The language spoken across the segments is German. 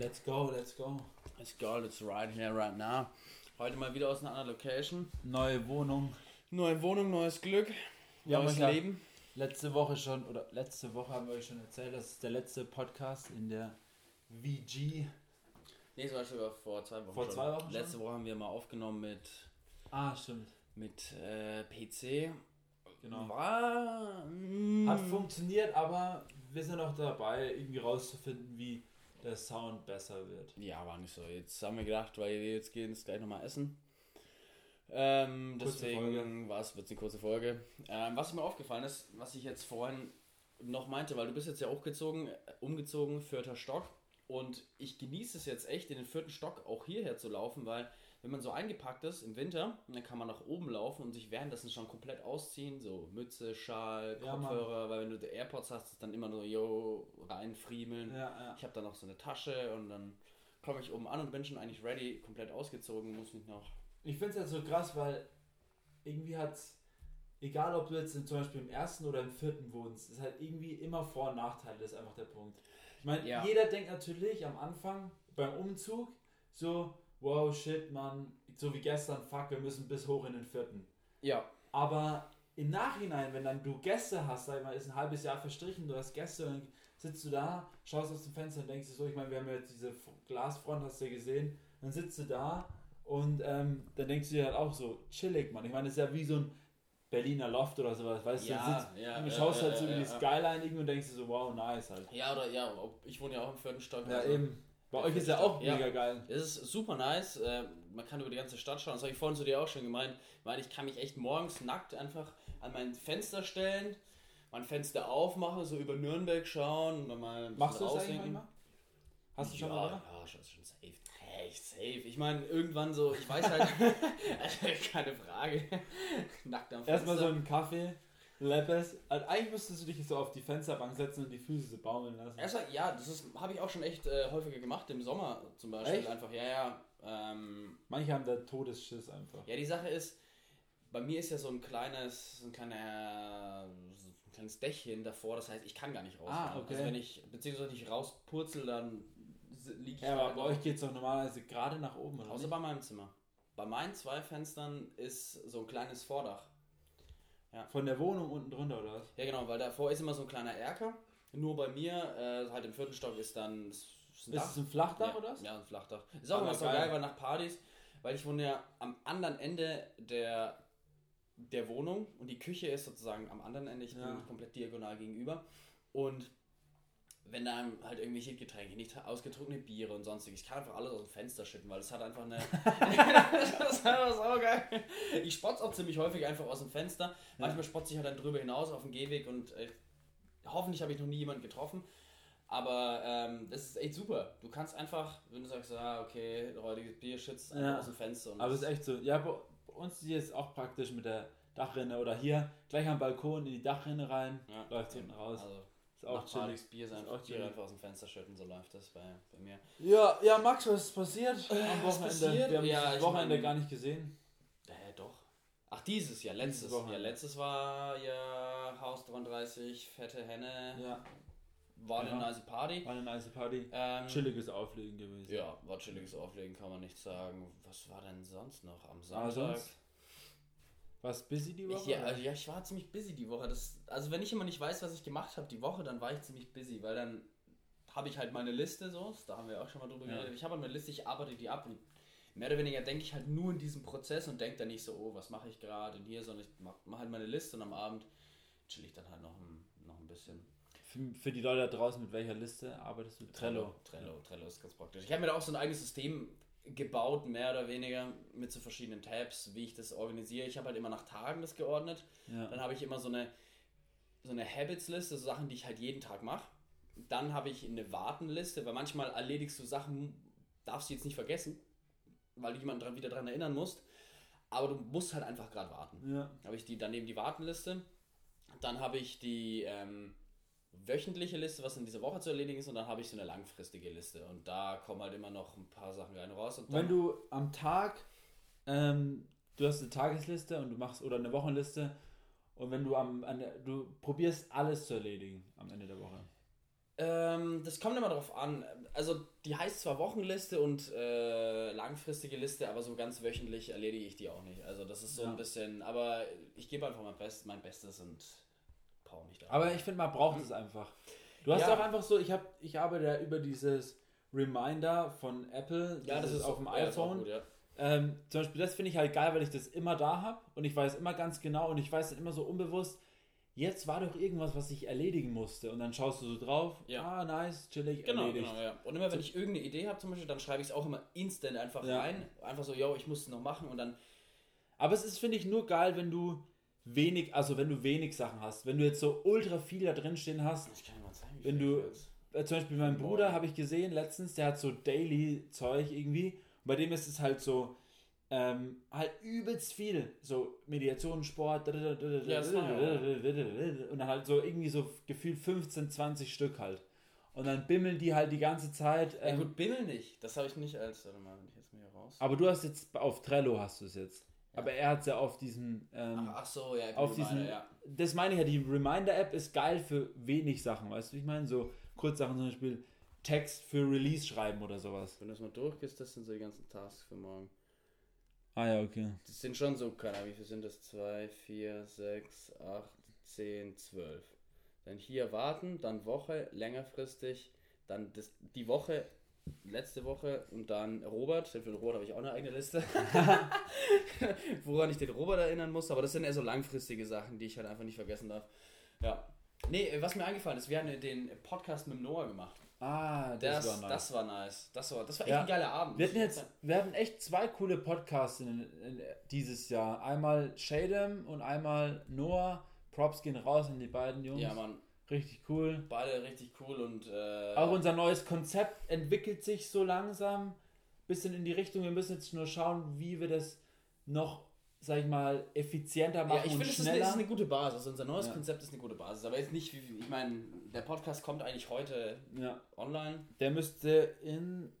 Let's go, let's go. Let's go, let's ride here right now. Heute mal wieder aus einer anderen Location. Neue Wohnung. Neue Wohnung, neues Glück, Wir haben neues ja Leben. letzte Woche schon, oder letzte Woche haben wir euch schon erzählt, das ist der letzte Podcast in der VG. Nee, das war sogar vor zwei Wochen Vor schon. zwei Wochen schon? Letzte Woche haben wir mal aufgenommen mit, Ah, stimmt. mit äh, PC. Genau. War... mm, Hat funktioniert, aber wir sind auch dabei, irgendwie rauszufinden, wie der Sound besser wird. Ja, war nicht so. Jetzt haben wir gedacht, weil wir jetzt gehen jetzt gleich nochmal essen. Ähm, deswegen war es, wird eine kurze Folge. Ähm, was mir aufgefallen ist, was ich jetzt vorhin noch meinte, weil du bist jetzt ja hochgezogen, äh, umgezogen, vierter Stock. Und ich genieße es jetzt echt, in den vierten Stock auch hierher zu laufen, weil wenn man so eingepackt ist im Winter, dann kann man nach oben laufen und sich währenddessen schon komplett ausziehen. So Mütze, Schal, Ja. Kopfhörer, weil wenn du die AirPods hast, ist dann immer nur, yo, reinfriemeln. Ja, ja. Ich habe dann noch so eine Tasche und dann komme ich oben an und bin schon eigentlich ready, komplett ausgezogen, muss mich noch. Ich finde es halt so krass, weil irgendwie hat egal ob du jetzt zum Beispiel im ersten oder im vierten wohnst, ist halt irgendwie immer Vor- und Nachteile, das ist einfach der Punkt. Ich meine, Ja. jeder denkt natürlich am Anfang beim Umzug so, wow, shit, Mann, so wie gestern, fuck, wir müssen bis hoch in den vierten. Ja, Aber im Nachhinein, wenn dann du Gäste hast, sag ich mal, ist ein halbes Jahr verstrichen, du hast Gäste und dann sitzt du da, schaust aus dem Fenster und denkst dir so, ich meine, wir haben ja jetzt diese Glasfront, hast du ja gesehen, dann sitzt du da und ähm, dann denkst du dir halt auch so, chillig, Mann. Ich meine, das ist ja wie so ein Berliner Loft oder sowas, weißt du, Ja, du sitzt ja, du ja, schaust ja, halt so ja, über die ja. Skyline irgendwie und denkst dir so, wow, nice halt. ja oder ja, ich wohne ja auch im vierten Stock. Ja, also eben. Bei Ja, euch ist ja auch ja. mega geil. Es ist super nice, äh, man kann über die ganze Stadt schauen, das habe ich vorhin zu dir auch schon gemeint, weil ich kann mich echt morgens nackt einfach an mein Fenster stellen, mein Fenster aufmachen, so über Nürnberg schauen und dann mal Machst du das eigentlich manchmal? Hast du schon ja, mal? Ja, schon, schon safe. Echt safe. Ich meine, irgendwann so, ich weiß halt, keine Frage. Nackt am Fenster. Erstmal so einen Kaffee, Leppes. Also eigentlich müsstest du dich so auf die Fensterbank setzen und die Füße so baumeln lassen. Erstmal, ja, das habe ich auch schon echt äh, häufiger gemacht, im Sommer zum Beispiel. Echt? Einfach, ja, ja. Ähm, Manche haben da Todesschiss einfach. ja, die Sache ist, bei mir ist ja so ein kleines, so ein kleiner, so ein kleines Dächchen davor, das heißt, ich kann gar nicht raus. Ah, okay. Also wenn ich, beziehungsweise nicht rauspurzel, dann liege ich Ja, aber bei euch geht es doch normalerweise gerade nach oben, oder? Außer nicht? bei meinem Zimmer. Bei meinen zwei Fenstern ist so ein kleines Vordach. Von der Wohnung unten drunter, oder was? Ja, genau, weil davor ist immer so ein kleiner Erker. Nur bei mir, äh, halt im vierten Stock, ist dann ist ein Ist es ein Flachdach, ja, oder was? Ja, ein Flachdach. Ist auch immer so geil. geil, weil nach Partys, weil ich wohne ja am anderen Ende der, der Wohnung und die Küche ist sozusagen am anderen Ende, ich Ja. bin komplett diagonal gegenüber. Und wenn da halt irgendwelche Getränke, nicht ausgetrunkene Biere und sonstiges, ich kann einfach alles aus dem Fenster schütten, weil es hat einfach eine. das ist einfach so geil. Ich spotze auch ziemlich häufig einfach aus dem Fenster. Manchmal spotze ich halt dann drüber hinaus auf dem Gehweg und äh, hoffentlich habe ich noch nie jemanden getroffen. Aber ähm, das ist echt super. Du kannst einfach, wenn du sagst, ah, okay, räudiges Bier schützt einfach Ja. aus dem Fenster. Und Aber es ist echt so. Ja, bei uns ist jetzt auch praktisch mit der Dachrinne oder hier gleich am Balkon in die Dachrinne rein, ja, läuft hinten raus. Also, Ist auch nach chillig. Bier sein, auch Bier einfach aus dem Fenster schütten, so läuft das bei, bei mir. Ja, ja, Max, was ist passiert am was Wochenende? passiert? Wir haben Ja, das Wochenende mein- gar nicht gesehen. Äh, doch. Ach, dieses Jahr, letztes Dieses Jahr. Wochenende. Letztes war ja Haus 33, fette Henne, Ja, war eine Genau. nice Party. war eine nice Party. Ähm, Chilliges Auflegen gewesen. Ja, war chilliges Auflegen, kann man nicht sagen. Was war denn sonst noch am Aber Sonntag? sonst War's busy die Woche? Ich, ja, also, ja, ich war ziemlich busy die Woche. Das, also wenn ich immer nicht weiß, was ich gemacht habe die Woche, dann war ich ziemlich busy, weil dann habe ich halt meine Liste so, da haben wir auch schon mal drüber Ja. geredet. Ich habe halt eine Liste, ich arbeite die ab und mehr oder weniger denke ich halt nur in diesem Prozess und denke dann nicht so, oh, was mache ich gerade und hier, sondern ich mache mach halt meine Liste und am Abend chill ich dann halt noch ein, noch ein bisschen. Für, für die Leute da draußen, mit welcher Liste arbeitest du? Trello, Trello, Trello ist ganz praktisch. Ich habe mir da auch so ein eigenes System gebaut, mehr oder weniger, mit so verschiedenen Tabs, wie ich das organisiere. Ich habe halt immer nach Tagen das geordnet. Ja. Dann habe ich immer so eine, so eine Habits-Liste, so Sachen, die ich halt jeden Tag mache. Dann habe ich eine Wartenliste, weil manchmal erledigst du Sachen, darfst du jetzt nicht vergessen, weil du jemanden dran, wieder daran erinnern musst. Aber du musst halt einfach gerade warten. ja. habe ich die daneben die Wartenliste. Dann habe ich die ähm, wöchentliche Liste, was in dieser Woche zu erledigen ist, und dann habe ich so eine langfristige Liste. Und da kommen halt immer noch ein paar Sachen rein raus. Wenn du am Tag, ähm, du hast eine Tagesliste und du machst oder eine Wochenliste und wenn du am, an du probierst alles zu erledigen am Ende der Woche. Ähm, das kommt immer drauf an. Also die heißt zwar Wochenliste und äh, langfristige Liste, aber so ganz wöchentlich erledige ich die auch nicht. Also das ist so Ja. ein bisschen, aber ich gebe einfach mein, Best, mein Bestes und brauche mich da. Aber ich finde, man braucht es einfach. Du hast Ja. auch einfach so, ich habe, ich arbeite ja über dieses Reminder von Apple, ja, das ist auf dem auch iPhone. gut, ja. Ähm, zum Beispiel, das finde ich halt geil, weil ich das immer da habe und ich weiß immer ganz genau und ich weiß dann immer so unbewusst, jetzt war doch irgendwas, was ich erledigen musste und dann schaust du so drauf, Ja. ah, nice, chillig, Genau, erledigt. genau, ja. Und immer wenn ich irgendeine Idee habe zum Beispiel, dann schreibe ich es auch immer instant einfach Ja. rein. Einfach so, yo, ich muss es noch machen und dann Aber es ist, finde ich, nur geil, wenn du wenig, also wenn du wenig Sachen hast. Wenn du jetzt so ultra viel da drin stehen hast, Ich kann dir mal zeigen, Wenn du- äh, zum Beispiel mein. Bruder habe ich gesehen letztens, der hat so Daily-Zeug irgendwie. Und bei dem ist es halt so, ähm, halt übelst viel. So Mediation, Sport, Ja, und dann halt so irgendwie so gefühlt 15, 20 Stück halt. Und dann bimmeln die halt die ganze Zeit. Ja Ähm, gut, Bimmel nicht. Das habe ich nicht als. Warte mal, wenn ich jetzt mal hier raus. aber du hast jetzt auf Trello hast du es jetzt. Aber er hat es ja auf diesen. Ähm, Ach, ach so, ja, auf meine, ja. das meine ich ja, die Reminder-App ist geil für wenig Sachen, weißt du, wie ich meine? So Kurzsachen zum Beispiel Text für Release schreiben oder sowas. Wenn du das mal durchgehst, das sind so die ganzen Tasks für morgen. Ah ja, okay. Das sind schon so, keine Ahnung, wie viel sind das? 2, 4, 6, 8, 10, 12. Dann hier warten, dann Woche, längerfristig, dann das, die Woche, letzte Woche und dann Robert. Für den Robert habe ich auch eine eigene Liste. Woran ich den Robert erinnern muss, aber das sind eher so langfristige Sachen, die ich halt einfach nicht vergessen darf. Ja. Nee, was mir eingefallen ist, wir haben den Podcast mit Noah gemacht. Ah, Das, das, war nice. das war nice. Das war, das war echt Ja. ein geiler Abend. wir hatten jetzt, wir hatten echt zwei coole Podcasts in, in, dieses Jahr. Einmal Shadem und einmal Noah. Props gehen raus an die beiden Jungs. Ja, Mann. Richtig cool. Beide richtig cool und äh, Auch unser neues Konzept entwickelt sich so langsam. Bisschen in die Richtung. Wir müssen jetzt nur schauen, wie wir das noch, sag ich mal, effizienter machen Ja, ich und finde, es ist, eine- schneller. es ist eine gute Basis. Also unser neues Ja. Konzept ist eine gute Basis. Aber jetzt nicht, wie, ich meine, der Podcast kommt eigentlich heute ja. online. Der müsste in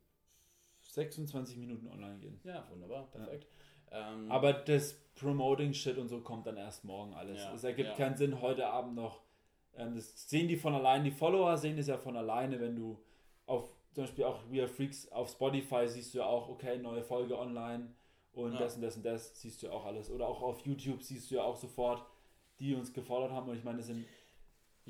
26 Minuten online gehen. Ja, wunderbar, perfekt. Ähm, Aber das Promoting-Shit und so kommt dann erst morgen alles. Ja, es ergibt ja. keinen Sinn, heute Abend noch. Ähm, das sehen die von allein. Die Follower sehen das ja von alleine, wenn du auf zum Beispiel auch We Are Freaks auf Spotify siehst du ja auch, okay, neue Folge online und Ja. das und das und das siehst du ja auch alles. Oder auch auf YouTube siehst du ja auch sofort, die uns gefordert haben. Und ich meine, das sind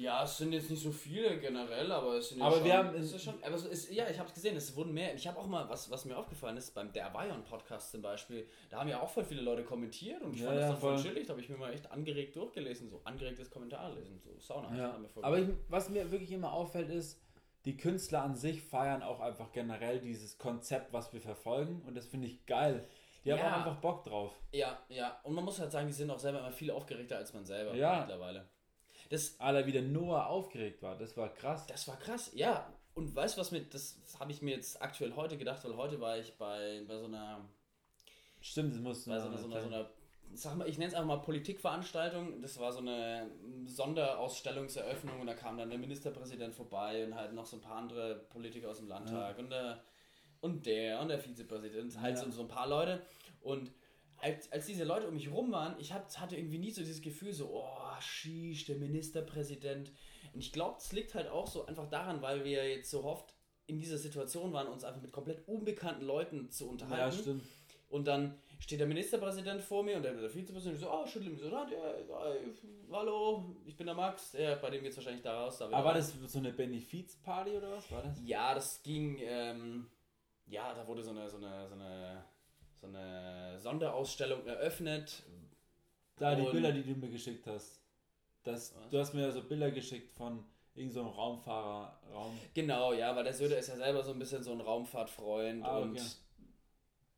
ja, es sind jetzt nicht so viele generell, aber es sind ja Aber schon, wir haben- es ist schon, aber es ist, ja, ich habe es gesehen, es wurden mehr. Ich habe auch mal, was, was mir aufgefallen ist, beim Der Avion Podcast zum Beispiel, da haben ja auch voll viele Leute kommentiert und ich Ja, fand das ja, dann voll chillig, da habe ich mir mal echt angeregt durchgelesen, so angeregtes Kommentar lesen, so Sauna. Ja, aber ich, was mir wirklich immer auffällt ist, die Künstler an sich feiern auch einfach generell dieses Konzept, was wir verfolgen und das finde ich geil. Die haben Ja. auch einfach Bock drauf. ja, ja, und man muss halt sagen, die sind auch selber immer viel aufgeregter als man selber Ja. mittlerweile. Das, wie der Noah aufgeregt war, das war krass. Das war krass, ja. Und weißt du, was mir, das habe ich mir jetzt aktuell heute gedacht, weil heute war ich bei, bei so einer, Stimmt, das musst du bei so einer, so einer, so einer sag mal, ich nenne es einfach mal Politikveranstaltung. Das war so eine Sonderausstellungseröffnung und da kam dann der Ministerpräsident vorbei und halt noch so ein paar andere Politiker aus dem Landtag und der und der und der Vizepräsident, halt Ja. so, so ein paar Leute. Und als, als diese Leute um mich rum waren, ich hab, hatte irgendwie nie so dieses Gefühl, so, oh, sheesh, der Ministerpräsident. Und ich glaube, es liegt halt auch so einfach daran, weil wir jetzt so oft in dieser Situation waren, uns einfach mit komplett unbekannten Leuten zu ja, unterhalten. stimmt. Und dann steht der Ministerpräsident vor mir und der, der Vizepräsident so, oh, schüttelt mich so, ah, ja, ja, hallo, ich bin der Max. Ja, bei dem geht es wahrscheinlich da raus. Da Aber war raus. das so eine Benefizparty oder was war das? Ja, das ging, ähm, ja, da wurde so eine, so eine, so eine, so eine Sonderausstellung eröffnet. Da, die Bilder, die du mir geschickt hast. Das, Was? du hast mir so Bilder geschickt von irgendeinem so einem Raumfahrer, Raum. Genau, ja, weil der Söder ist ja selber so ein bisschen so ein Raumfahrtfreund Ah, okay. und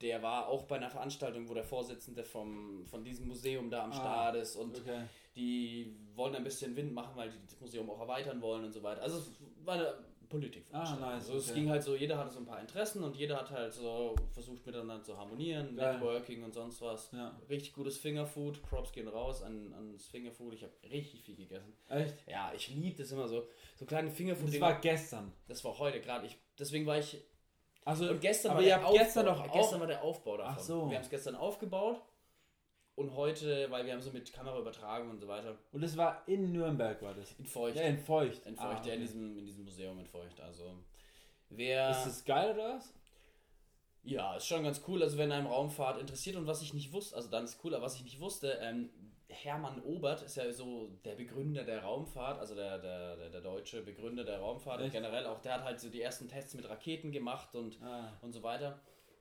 der war auch bei einer Veranstaltung, wo der Vorsitzende vom, von diesem Museum da am Ah, Start ist und Okay. die wollen ein bisschen Wind machen, weil die das Museum auch erweitern wollen und so weiter. Also es war eine Politikveranstaltung. Ah, nice, also es okay. ging halt so, jeder hatte so ein paar Interessen und jeder hat halt so versucht miteinander zu harmonieren, Geil. Networking und sonst was. Ja. Richtig gutes Fingerfood, Props gehen raus an, ans Fingerfood. Ich habe richtig viel gegessen. Echt? Ja, ich liebe das immer so. So kleine Fingerfood. Das war gestern. das war heute gerade. Ich, deswegen war ich. Also, Und gestern aber war ihr habt Aufbau, gestern auch. gestern war der Aufbau davon. Ach so. Wir haben es gestern aufgebaut und heute, weil wir haben so mit Kamera übertragen und so weiter. Und das war in Nürnberg, war das? In Feucht. Ja, in Feucht. In Feucht, Ah, ja, okay. in, diesem, in diesem Museum in Feucht. Also, wer. Ist das geil oder was? Ja, ist schon ganz cool. Also wenn einem Raumfahrt interessiert und was ich nicht wusste, also dann ist cool, aber was ich nicht wusste, ähm, Hermann Obert ist ja so der Begründer der Raumfahrt, also der, der, der, der deutsche Begründer der Raumfahrt und Echt? generell auch, der hat halt so die ersten Tests mit Raketen gemacht und, Ah. und so weiter.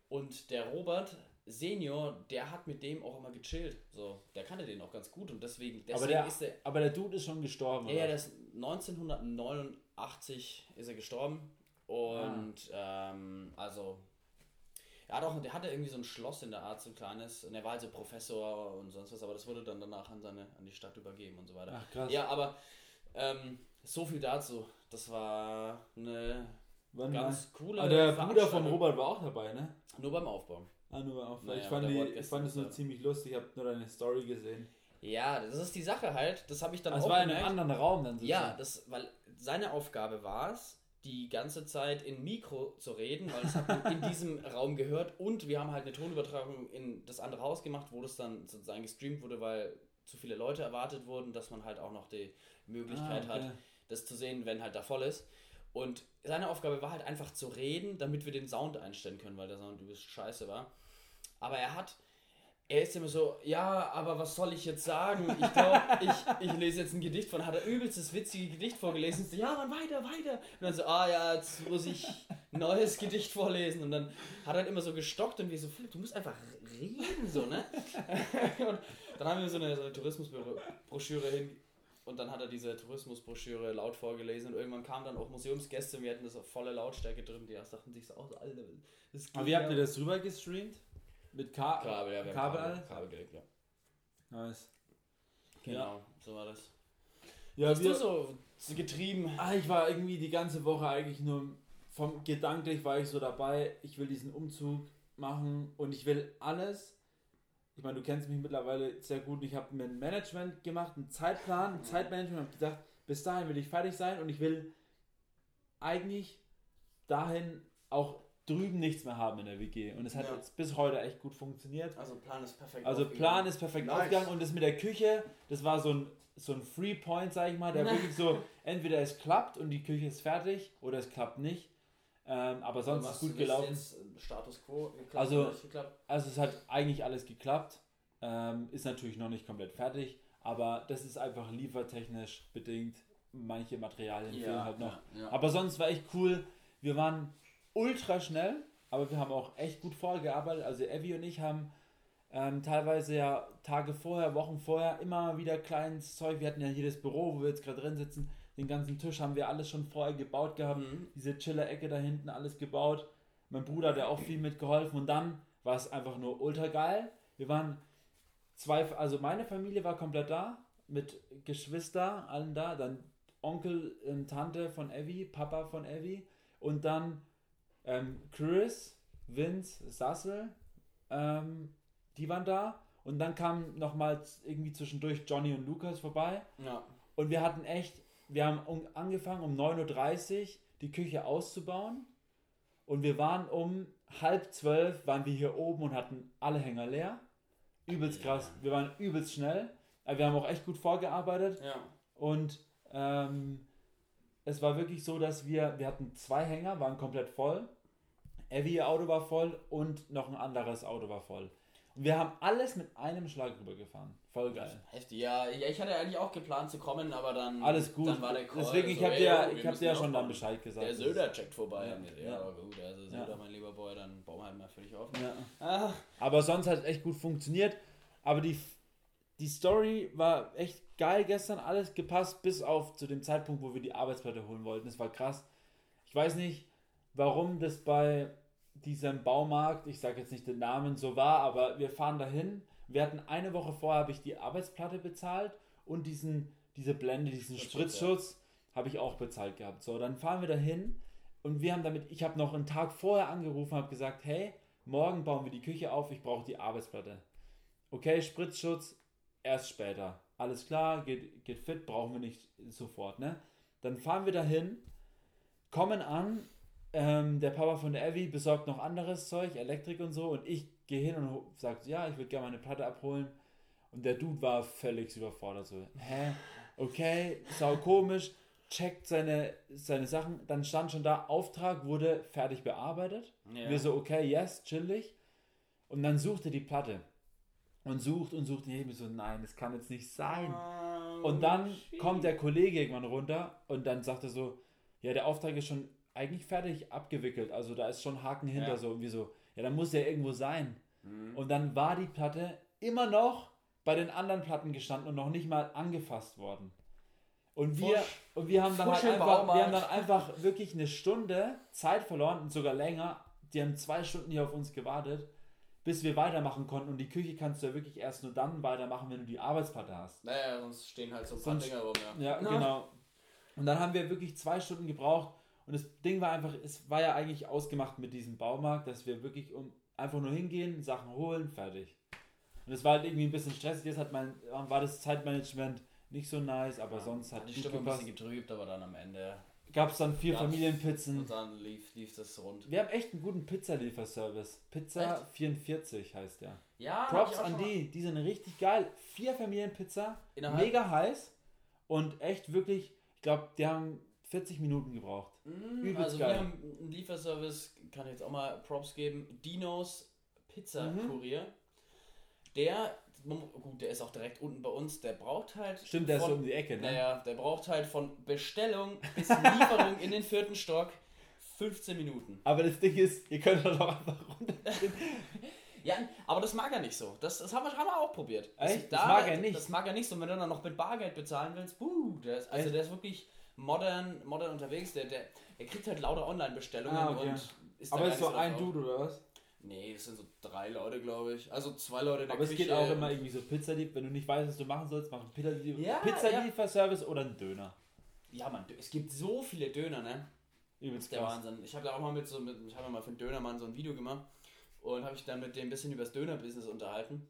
Und der Robert Senior, der hat mit dem auch immer gechillt. So, der kannte den auch ganz gut und deswegen, deswegen Aber der, ist der. aber der Dude ist schon gestorben. Ja, ja, oder? der ist 1989 ist er gestorben. Und ähm, also er hat auch, der hatte irgendwie so ein Schloss in der Art, so ein kleines, und er war also Professor und sonst was, aber das wurde dann danach an seine, an die Stadt übergeben und so weiter. Ach krass. Ja, aber ähm, so viel dazu. Das war eine Wann ganz coole war? Ah, der Bruder von. Robert war auch dabei, ne? Nur beim Aufbau. Ah, nur auf. Naja, ich, fand die, ich fand es nur ziemlich lustig. Ich habe nur deine Story gesehen. Ja, das ist die Sache halt. Das habe ich dann Das auch war in einem anderen Raum dann Ja, das, weil seine Aufgabe war es, die ganze Zeit in Mikro zu reden, weil es hat man in diesem Raum gehört und wir haben halt eine Tonübertragung in das andere Haus gemacht, wo das dann sozusagen gestreamt wurde, weil zu viele Leute erwartet wurden, dass man halt auch noch die Möglichkeit Ah, okay. hat, das zu sehen, wenn halt da voll ist. Und seine Aufgabe war halt einfach zu reden, damit wir den Sound einstellen können, weil der Sound übelst scheiße war. Aber er hat, er ist immer so, ja, aber was soll ich jetzt sagen? Ich glaube, ich, ich lese jetzt ein Gedicht von, hat er übelst das witzige Gedicht vorgelesen. So, ja, Mann, weiter, weiter. Und dann so, ah ja, jetzt muss ich ein neues Gedicht vorlesen. Und dann hat er halt immer so gestockt und wir so, Philipp, du musst einfach reden, so, ne? Und dann haben wir so eine, so eine Tourismusbroschüre hin. Und dann hat er diese Tourismusbroschüre laut vorgelesen und irgendwann kamen dann auch Museumsgäste und wir hatten das auf volle Lautstärke drin. Die dachten sich so, oh, Alter, das Aber wie habt ihr das rüber gestreamt? Mit Ka Kabel, ja, wir Kabel? Kabel? Kabel gelegt, ja. Nice. Genau, so war das. Ja, Hast wir, du so, so getrieben? Ah, ich war irgendwie die ganze Woche eigentlich nur vom gedanklich war ich so dabei, ich will diesen Umzug machen und ich will alles. Ich meine, du kennst mich mittlerweile sehr gut. Ich habe mir ein Management gemacht, einen Zeitplan, ein Zeitmanagement, habe gedacht, bis dahin will ich fertig sein und ich will eigentlich dahin auch drüben nichts mehr haben in der WG. Und es hat Ja. jetzt bis heute echt gut funktioniert. Also Plan ist perfekt. Also Plan ist perfekt Nice. aufgegangen und das mit der Küche, das war so ein, so ein Free Point, sag ich mal, der wirklich so, entweder es klappt und die Küche ist fertig oder es klappt nicht. Ähm, aber sonst ist gut gelaufen. Jetzt äh, Status quo geklappt Also-? Also es hat eigentlich alles geklappt. Ähm, ist natürlich noch nicht komplett fertig, aber das ist einfach liefertechnisch bedingt. Manche Materialien fehlen halt noch. Ja, ja. Aber sonst war echt cool. Wir waren ultra schnell, aber wir haben auch echt gut vorgearbeitet. Also Evi und ich haben ähm, teilweise ja Tage vorher, Wochen vorher immer wieder kleines Zeug. Wir hatten ja hier das Büro, wo wir jetzt gerade drin sitzen. Den ganzen Tisch haben wir alles schon vorher gebaut gehabt. Mhm. Diese Chiller-Ecke da hinten, alles gebaut. Mein Bruder hat ja auch viel mitgeholfen. Und dann war es einfach nur ultra geil. Wir waren zwei, also meine Familie war komplett da, mit Geschwister, allen da. Dann Onkel und Tante von Evi, Papa von Evi. Und dann ähm, Chris, Vince, Sassel, ähm, die waren da. Und dann kam nochmal irgendwie zwischendurch Johnny und Lukas vorbei. ja. Und wir hatten echt, wir haben angefangen um 9.30 Uhr die Küche auszubauen. Und wir waren um halb zwölf, waren wir hier oben und hatten alle Hänger leer. Übelst krass. Wir waren übelst schnell. Aber wir haben auch echt gut vorgearbeitet. ja. Und ähm, es war wirklich so, dass wir, wir hatten zwei Hänger, waren komplett voll. Evi ihr Auto war voll und noch ein anderes Auto war voll. Und wir haben alles mit einem Schlag rübergefahren. Voll geil. Heftig. Ja, ich hatte eigentlich auch geplant zu kommen, aber dann. Alles gut. Dann war der Call Deswegen, ich so, habe dir, wir ich hab dir ja schon dann Bescheid gesagt. Der Söder checkt vorbei. Ja, Ja, ja, ja. aber gut, also Söder, Ja. mein lieber Boy, dann bauen wir halt mal völlig auf. Ja. Ah, Aber sonst hat es echt gut funktioniert. Aber die, die Story war echt geil gestern. Alles gepasst, bis auf zu dem Zeitpunkt, wo wir die Arbeitsplatte holen wollten. Das war krass. Ich weiß nicht, warum das bei diesem Baumarkt, ich sage jetzt nicht den Namen, so war, aber wir fahren dahin. Wir hatten eine Woche vorher, habe ich die Arbeitsplatte bezahlt und diesen, diese Blende, diesen Spritzschutz, Spritzschutz habe ich auch bezahlt gehabt. So, dann fahren wir dahin und wir haben damit, ich habe noch einen Tag vorher angerufen, habe gesagt, hey, morgen bauen wir die Küche auf, ich brauche die Arbeitsplatte. Okay, Spritzschutz, erst später. Alles klar, geht, geht fit, brauchen wir nicht sofort, ne? Dann fahren wir dahin, kommen an, ähm, der Papa von der Evi besorgt noch anderes Zeug, Elektrik und so, und ich gehe hin und sage, ja, ich würde gerne meine Platte abholen. Und der Dude war völlig überfordert. So, hä? Okay, sau komisch. Checkt seine, seine Sachen. Dann stand schon da, Auftrag wurde fertig bearbeitet. Ja. Wir so, okay, yes, chillig. Und dann sucht er die Platte. Und sucht und sucht. Und ich so, nein, das kann jetzt nicht sein. Und dann kommt der Kollege irgendwann runter und dann sagt er so, ja, der Auftrag ist schon eigentlich fertig abgewickelt. Also da ist schon Haken hinter Ja. so. Wir so, ja, dann muss der irgendwo sein. Mhm. Und dann war die Platte immer noch bei den anderen Platten gestanden und noch nicht mal angefasst worden. Und wir, Fusch. und wir haben dann Fusch halt einfach, wir haben dann einfach wirklich eine Stunde Zeit verloren und sogar länger. Die haben zwei Stunden hier auf uns gewartet, bis wir weitermachen konnten. Und die Küche kannst du ja wirklich erst nur dann weitermachen, wenn du die Arbeitsplatte hast. Naja, sonst stehen halt so ein paar Sonst- Dinger rum, ja. Ja, Na? genau. Und dann haben wir wirklich zwei Stunden gebraucht. Und das Ding war einfach, es war ja eigentlich ausgemacht mit diesem Baumarkt, dass wir wirklich um einfach nur hingehen, Sachen holen, fertig. Und es war halt irgendwie ein bisschen stressig. Jetzt hat mein, war das Zeitmanagement nicht so nice, aber sonst hat die Stimme ein bisschen getrübt, aber dann am Ende. Gab es dann vier Gab's- Familienpizzen. Und dann lief, lief das rund. Wir haben echt einen guten Pizzalieferservice. Pizza 44 heißt der. Ja, Props an die, die sind richtig geil. Vier Familienpizza, Innerhalb- mega heiß und echt wirklich, ich glaube, die haben 40 Minuten gebraucht. Mm, Übelst also geil. wir haben einen Lieferservice, kann ich jetzt auch mal Props geben, Dinos Pizza Mhm. Kurier. Der, gut, der ist auch direkt unten bei uns, der braucht halt. Stimmt, der ist so von, um die Ecke, ne? Naja, der braucht halt von Bestellung bis Lieferung in den vierten Stock 15 Minuten. Aber das Ding ist, ihr könnt doch einfach runter. Ja, aber das mag er nicht so. Das, das haben, wir, haben wir auch probiert. Echt? Das mag er nicht? Das mag er nicht so. Und wenn du dann noch mit Bargeld bezahlen willst, buh, der ist, also Echt? der ist wirklich modern, modern unterwegs. Der, der, der kriegt halt lauter Online-Bestellungen Ah, okay. und ist Aber ist so ein. Dude oder was? Nee, das sind so drei Leute, glaube ich. Also zwei Leute in der Aber es Küche. geht auch immer irgendwie so Pizzalieb, wenn du nicht weißt, was du machen sollst, mach einen Pizza- Ja, Pizzalieferservice oder einen Döner. Ja, man, es gibt so viele Döner, ne? Übelst Der krass. Wahnsinn. Ich habe da auch mal mit so, mit, ich habe mal für einen Dönermann so ein Video gemacht und habe ich dann mit dem ein bisschen über das Döner-Business unterhalten.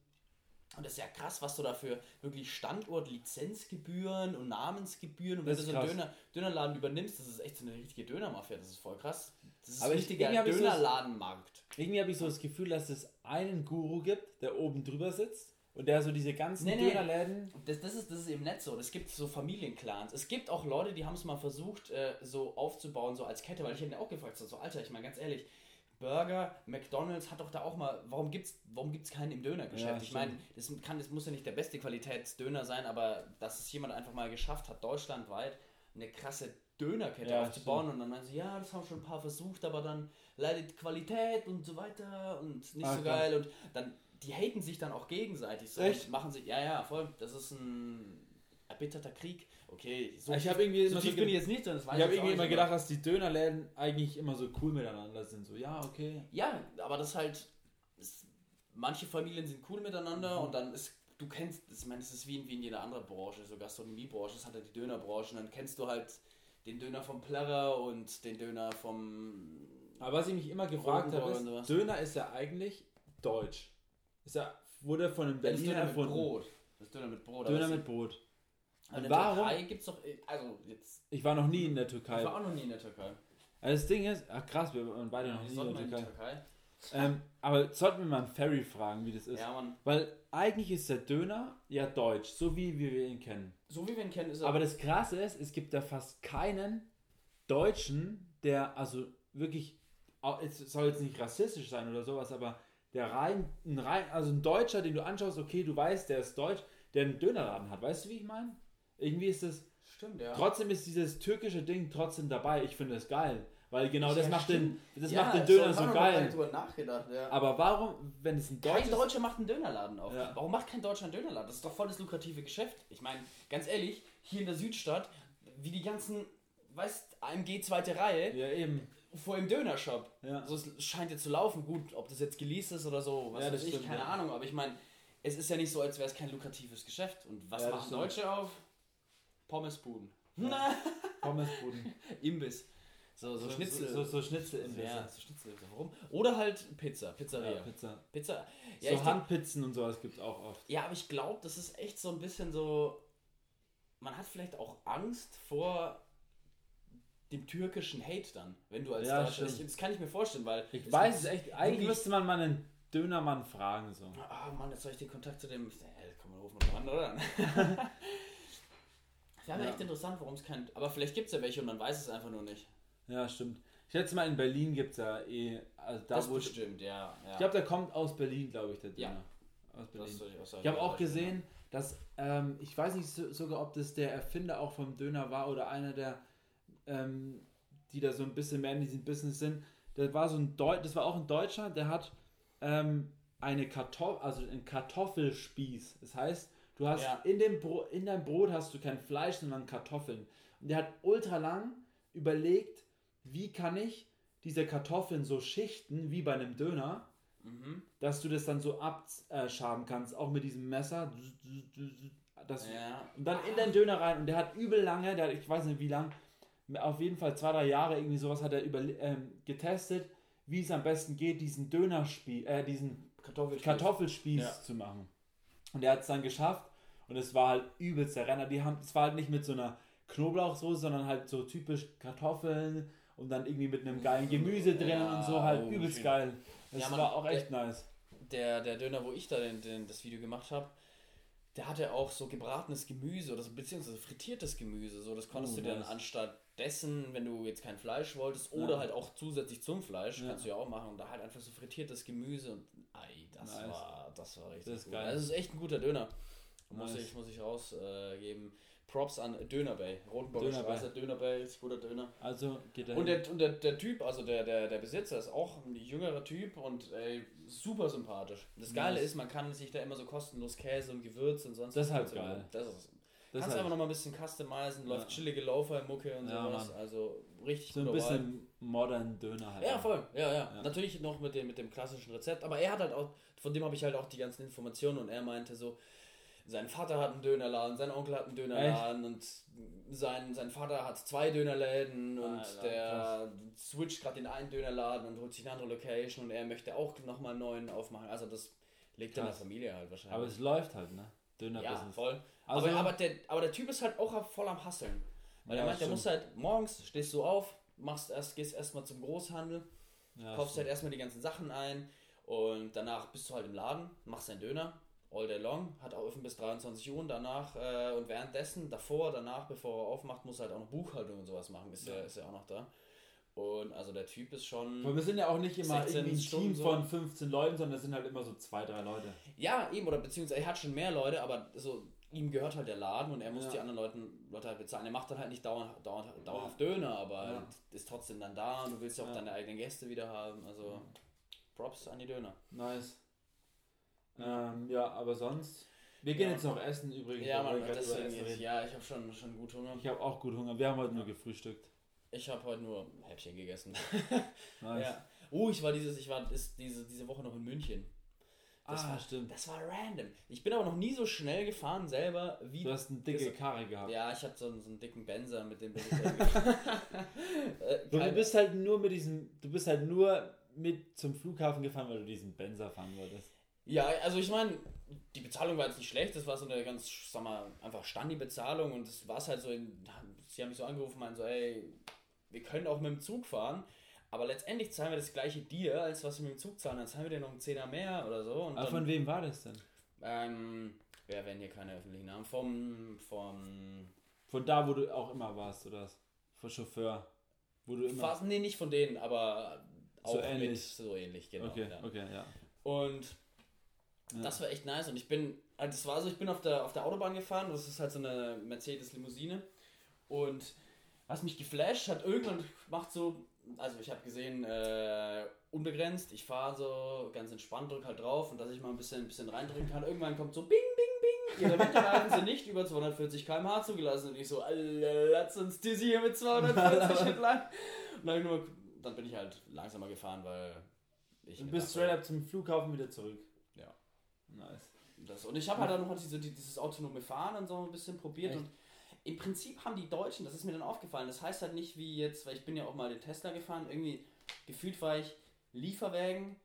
Und das ist ja krass, was du dafür wirklich Standort, Lizenzgebühren und Namensgebühren und wenn du so einen. Döner, Dönerladen übernimmst, das ist echt so eine richtige Dönermafia, das ist voll krass. Das ist Aber ein ich- richtiger so Dönerladenmarkt. Irgendwie habe ich so das Gefühl, dass es einen Guru gibt, der oben drüber sitzt und der so diese ganzen Nee, nee. Dönerläden. Das, das, ist, das ist eben nicht so. Es gibt so Familienclans. Es gibt auch Leute, die haben es mal versucht, äh, so aufzubauen, so als Kette, weil ich hätte auch gefragt, so, so Alter, ich meine ganz ehrlich, Burger, McDonalds hat doch da auch mal, warum gibt's, warum gibt's keinen im Dönergeschäft? Ja, ich meine, das kann, das muss ja nicht der beste Qualitätsdöner sein, aber dass es jemand einfach mal geschafft hat, deutschlandweit eine krasse Dönerkette Ja, aufzubauen und dann meinen sie, ja, das haben schon ein paar versucht, aber dann leidet Qualität und so weiter und nicht Ah, so krass. geil und dann, die haten sich dann auch gegenseitig so Echt? und machen sich, ja, ja, voll, das ist ein erbitterter Krieg. Okay, so Ich tief- hab irgendwie so tief bin ich jetzt nicht, weiß Ich habe irgendwie immer gedacht, dass die Dönerläden eigentlich immer so cool miteinander sind. So, ja, okay. Ja, aber das halt, ist, manche Familien sind cool miteinander Mhm. und dann ist, du kennst, ich meine, es ist wie in, wie in jeder anderen Branche, so Gastronomiebranche, das hat ja die Dönerbranche und dann kennst du halt den Döner vom Plärrer und den Döner vom... Aber was ich mich immer gefragt habe, ist, Döner ist ja eigentlich deutsch. Ist ja, wurde von einem Berliner Döner mit erfunden. Brot. Das Döner mit Brot. Döner mit es- Brot. In der warum? Türkei gibt's doch, also jetzt, Ich war noch nie in der ich Türkei. war auch noch nie in der Türkei. Also das Ding ist, ach krass, wir waren beide noch Ich nie in der in die Türkei. Türkei. Ähm, aber sollten wir mal einen Ferry fragen, wie das ist. Ja, man. Weil eigentlich ist der Döner ja deutsch, so wie, wie wir ihn kennen. So wie wir ihn kennen, ist er... Aber das Krasse ist, es gibt da fast keinen Deutschen, der also wirklich, es soll jetzt nicht rassistisch sein oder sowas, aber der rein, ein rein, also ein Deutscher, den du anschaust, okay, du weißt, der ist deutsch, der einen Dönerladen hat. Weißt du, wie ich meine? Irgendwie ist es, Stimmt, ja. trotzdem ist dieses türkische Ding trotzdem dabei. Ich finde es geil. Weil genau das Ja, macht den, stimmt. das Ja, macht den Döner so so geil. ja. Aber warum, wenn es ein Kein deutsches Deutscher macht einen Dönerladen auf. Warum macht kein Deutscher einen Dönerladen? Das ist doch voll das lukrative Geschäft. Ich meine, ganz ehrlich, hier in der Südstadt, wie die ganzen, weißt AMG zweite Reihe, Ja, eben. vor dem Dönershop. Ja. So, es scheint jetzt zu laufen. Gut, ob das jetzt geleased ist oder so, was Ja, weiß das ich, stimmt, keine. Ahnung. Aber ich meine, es ist ja nicht so, als wäre es kein lukratives Geschäft. Und was das machen stimmt. Deutsche auf? Pommesbuden. Ja. Pommesbuden. Imbiss. So, so, Schnitzel. So, so, so Schnitzel im ja, so Schnitzel. Warum? Oder halt Pizza, Pizzeria. Ja, Pizza. Pizza. Ja, so Handpizzen und sowas gibt es auch oft. Ja, aber ich glaube, das ist echt so ein bisschen so. Man hat vielleicht auch Angst vor dem türkischen Hate dann, wenn du als Ja, Deutscher. Ich, das kann ich mir vorstellen, weil. Ich weiß es echt. Eigentlich müsste man mal einen Dönermann fragen. So. Ah, Mann, jetzt soll ich den Kontakt zu dem. Hey, komm, rufen wir mal an, oder? Wäre ja. echt interessant, warum es kein. Aber vielleicht gibt es ja welche und man weiß es einfach nur nicht. Ja, stimmt. Ich schätze mal, in Berlin gibt es ja eh. Also da, das wo bestimmt, ja. ja. Ich glaube, der kommt aus Berlin, glaube ich, der Döner. Ja. Aus Berlin. Das, ich habe auch gesehen, dass, ähm, ich weiß nicht so, sogar, ob das der Erfinder auch vom Döner war oder einer der, ähm, die da so ein bisschen mehr in diesem Business sind. Der war so ein Deu das war auch ein Deutscher, der hat ähm, eine Kartoffel, also einen Kartoffelspieß. Das heißt, du hast ja. in, dem Bro in deinem Brot hast du kein Fleisch, sondern Kartoffeln. Und der hat ultra lang überlegt, wie kann ich diese Kartoffeln so schichten wie bei einem Döner, mhm. dass du das dann so abschaben kannst, auch mit diesem Messer. Das, ja. Und dann in den Döner rein. Und der hat übel lange, der hat, ich weiß nicht wie lang, auf jeden Fall zwei, drei Jahre irgendwie sowas hat er über, ähm, getestet, wie es am besten geht, diesen Dönerspieß, äh, diesen Kartoffelspieß, Kartoffelspieß ja. zu machen. Und er hat es dann geschafft und es war halt übelst der Renner. Die haben, es war halt nicht mit so einer Knoblauchsoße, sondern halt so typisch Kartoffeln und dann irgendwie mit einem geilen Gemüse drin ja, und so halt oh, übelst schön. geil. Das ja, war auch echt der, nice. Der, der Döner, wo ich da den, den, das Video gemacht habe, der hatte auch so gebratenes Gemüse oder so, beziehungsweise frittiertes Gemüse. So, das konntest oh, du dann anstatt dessen, wenn du jetzt kein Fleisch wolltest, oder ja. halt auch zusätzlich zum Fleisch, ja. kannst du ja auch machen. Und da halt einfach so frittiertes Gemüse und ei, das nice. war, das war richtig das ist gut. Geil. Das ist echt ein guter Döner. Nice. Muss ich, muss ich rausgeben. Äh, Props an Döner Bay. Rotenburger Straße, Döner Bay, ist guter Döner. Also geht er Und, der, und der, der Typ, also der, der, der Besitzer ist auch ein jüngerer Typ und ey, super sympathisch. Das Geile nice. ist, man kann sich da immer so kostenlos Käse und Gewürz und sonst Das ist halt geil. Das ist das kannst halt einfach noch mal ein bisschen customizen, läuft ja. chillige Laufer-Mucke und ja, sowas. Mann. Also richtig So ein bisschen Wahl. modern Döner halt. Ja, voll. Ja, ja, ja. Natürlich noch mit dem, mit dem klassischen Rezept, aber er hat halt auch, von dem habe ich halt auch die ganzen Informationen und er meinte so, sein Vater hat einen Dönerladen, sein Onkel hat einen Dönerladen Echt? und sein, sein Vater hat zwei Dönerläden und Alter, der krass. switcht gerade in einen Dönerladen und holt sich eine andere Location und er möchte auch nochmal einen neuen aufmachen. Also das liegt in der Familie halt wahrscheinlich. Aber es läuft halt, ne? Döner Ja, voll. Also, aber, aber, der, aber der Typ ist halt auch voll am Hasseln. Weil ja, er meint, der muss halt morgens, stehst du auf, machst erst, gehst erstmal zum Großhandel, ja, kaufst stimmt. halt erstmal die ganzen Sachen ein und danach bist du halt im Laden, machst deinen Döner, all day long, hat auch offen bis 23 Uhr und danach äh, und währenddessen, davor, danach, bevor er aufmacht, muss er halt auch noch Buchhaltung und sowas machen, ist ja, ja ist ja auch noch da. Und also der Typ ist schon. Weil wir sind ja auch nicht immer irgendwie ein Team so. von 15 Leuten, sondern es sind halt immer so zwei, drei Leute. Ja, eben, oder beziehungsweise er hat schon mehr Leute, aber so ihm gehört halt der Laden und er muss ja. die anderen Leuten, Leute halt bezahlen. Er macht dann halt nicht dauernd, dauernd, dauerhaft. Döner, aber ja. ist trotzdem dann da und du willst ja auch deine eigenen Gäste wieder haben. Also Props an die Döner. Nice. Ähm, ja, aber sonst. Wir gehen ja. jetzt noch essen übrigens. Ja, Mann, deswegen jetzt, ja, ich habe schon, schon gut Hunger. Ich habe auch gut Hunger. Wir haben heute nur gefrühstückt. Ich habe heute nur Häppchen gegessen. nice. ja. Oh, ich war dieses, ich war ist diese, diese Woche noch in München. Das ah, war, stimmt. Das war random. Ich bin aber noch nie so schnell gefahren selber wie. Du hast eine dicke Karre gehabt. Ja, ich hatte so, so einen dicken Benzer, mit dem bin ich halt Du bist halt nur mit diesem, du bist halt nur mit zum Flughafen gefahren, weil du diesen Benzer fahren wolltest. Ja, also ich meine, die Bezahlung war jetzt nicht schlecht, das war so eine ganz, sag mal, einfach Standi-Bezahlung und das war es halt so, in, sie haben mich so angerufen, meinen so, ey, wir können auch mit dem Zug fahren, aber letztendlich zahlen wir das gleiche dir, als was wir mit dem Zug zahlen, dann zahlen wir dir noch einen Zehner mehr oder so. aber dann, von wem war das denn? Ähm, wer werden hier keine öffentlichen Namen? Vom, vom... Von da, wo du auch immer warst, oder was? Von Chauffeur? Wo du immer... Fast, nee, nicht von denen, aber auch so ähnlich. Mit, so ähnlich, genau. Okay, ja. okay, ja. Und ja. Das war echt nice und ich bin, also das war so, ich bin auf der, auf der Autobahn gefahren, das ist halt so eine Mercedes-Limousine und was mich geflasht hat, irgendwann macht so, also ich habe gesehen, äh, unbegrenzt, ich fahre so ganz entspannt, drück halt drauf und dass ich mal ein bisschen, ein bisschen reindrücken kann, irgendwann kommt so bing, bing, bing, ihre Winterreifen sind nicht über 240 km/h zugelassen und ich so, lass uns Dizzy hier mit 240 entlang. Und dann, nur, dann bin ich halt langsamer gefahren, weil ich... Du bist straight up zum Flughafen wieder zurück. Nice. Das, und ich habe halt dann noch diese, dieses autonome Fahren und so ein bisschen probiert Echt? und im Prinzip haben die Deutschen, das ist mir dann aufgefallen, das heißt halt nicht wie jetzt, weil ich bin ja auch mal den Tesla gefahren, irgendwie gefühlt war ich Lieferwägen,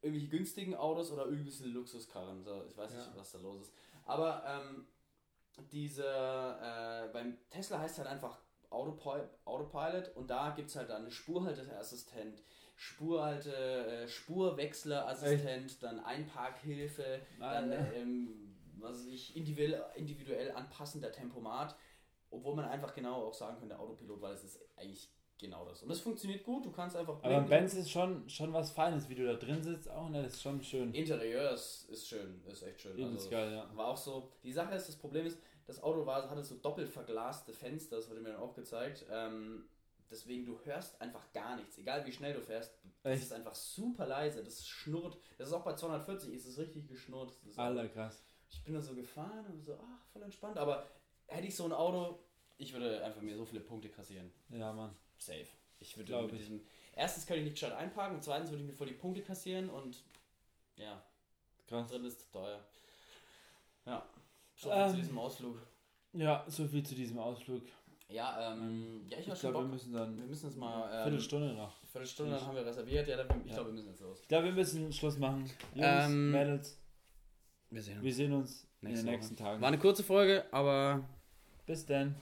irgendwelche günstigen Autos oder irgendwelche Luxuskarren. So, ich weiß nicht, ja. was da los ist. Aber ähm, diese, äh, beim Tesla heißt halt einfach Autopilot, Autopilot und da gibt es halt dann eine Spurhalteassistent, Spurhalte, äh, Spurwechsler-Assistent, dann Einparkhilfe, dann Alter. ähm, was weiß ich, individuell, individuell anpassender Tempomat, obwohl man einfach genau auch sagen könnte Autopilot, weil es ist eigentlich genau das. Und das funktioniert gut, du kannst einfach Aber im. Benz ist schon, schon was Feines, wie du da drin sitzt, auch, ne? Das ist schon schön. Interieur ist, ist schön, ist echt schön. Übelst geil, ja. War auch so. Die Sache ist, das Problem ist, das Auto war, hatte so doppelt verglaste Fenster, das wurde mir dann auch gezeigt. Ähm, deswegen, du hörst einfach gar nichts. Egal wie schnell du fährst, Echt? ist einfach super leise. Das schnurrt. Das ist auch bei 240 ist es richtig geschnurrt. Alter, krass. Ich bin da so gefahren und so, ach, voll entspannt. Aber hätte ich so ein Auto, ich würde einfach mir so viele Punkte kassieren. Ja, Mann. Safe. Ich würde Glaub mit ich. diesem. Erstens könnte ich nicht gescheit einparken und zweitens würde ich mir voll die Punkte kassieren und ja, Krass. drin ist teuer. Ja. So Ähm. zu diesem Ausflug. Ja, so viel zu diesem Ausflug. Ja, ähm, ja, ich, Ich glaube, wir müssen dann Wir müssen jetzt mal. Ähm, Viertelstunde noch. Viertelstunde dann haben wir reserviert. Ja, dann, ich Ja. glaube, wir müssen jetzt los. Ich glaube, wir müssen Schluss machen. Jungs, Ähm, Mädels, Wir sehen wir sehen uns in den Woche. nächsten Tagen. War eine kurze Folge, aber Bis dann.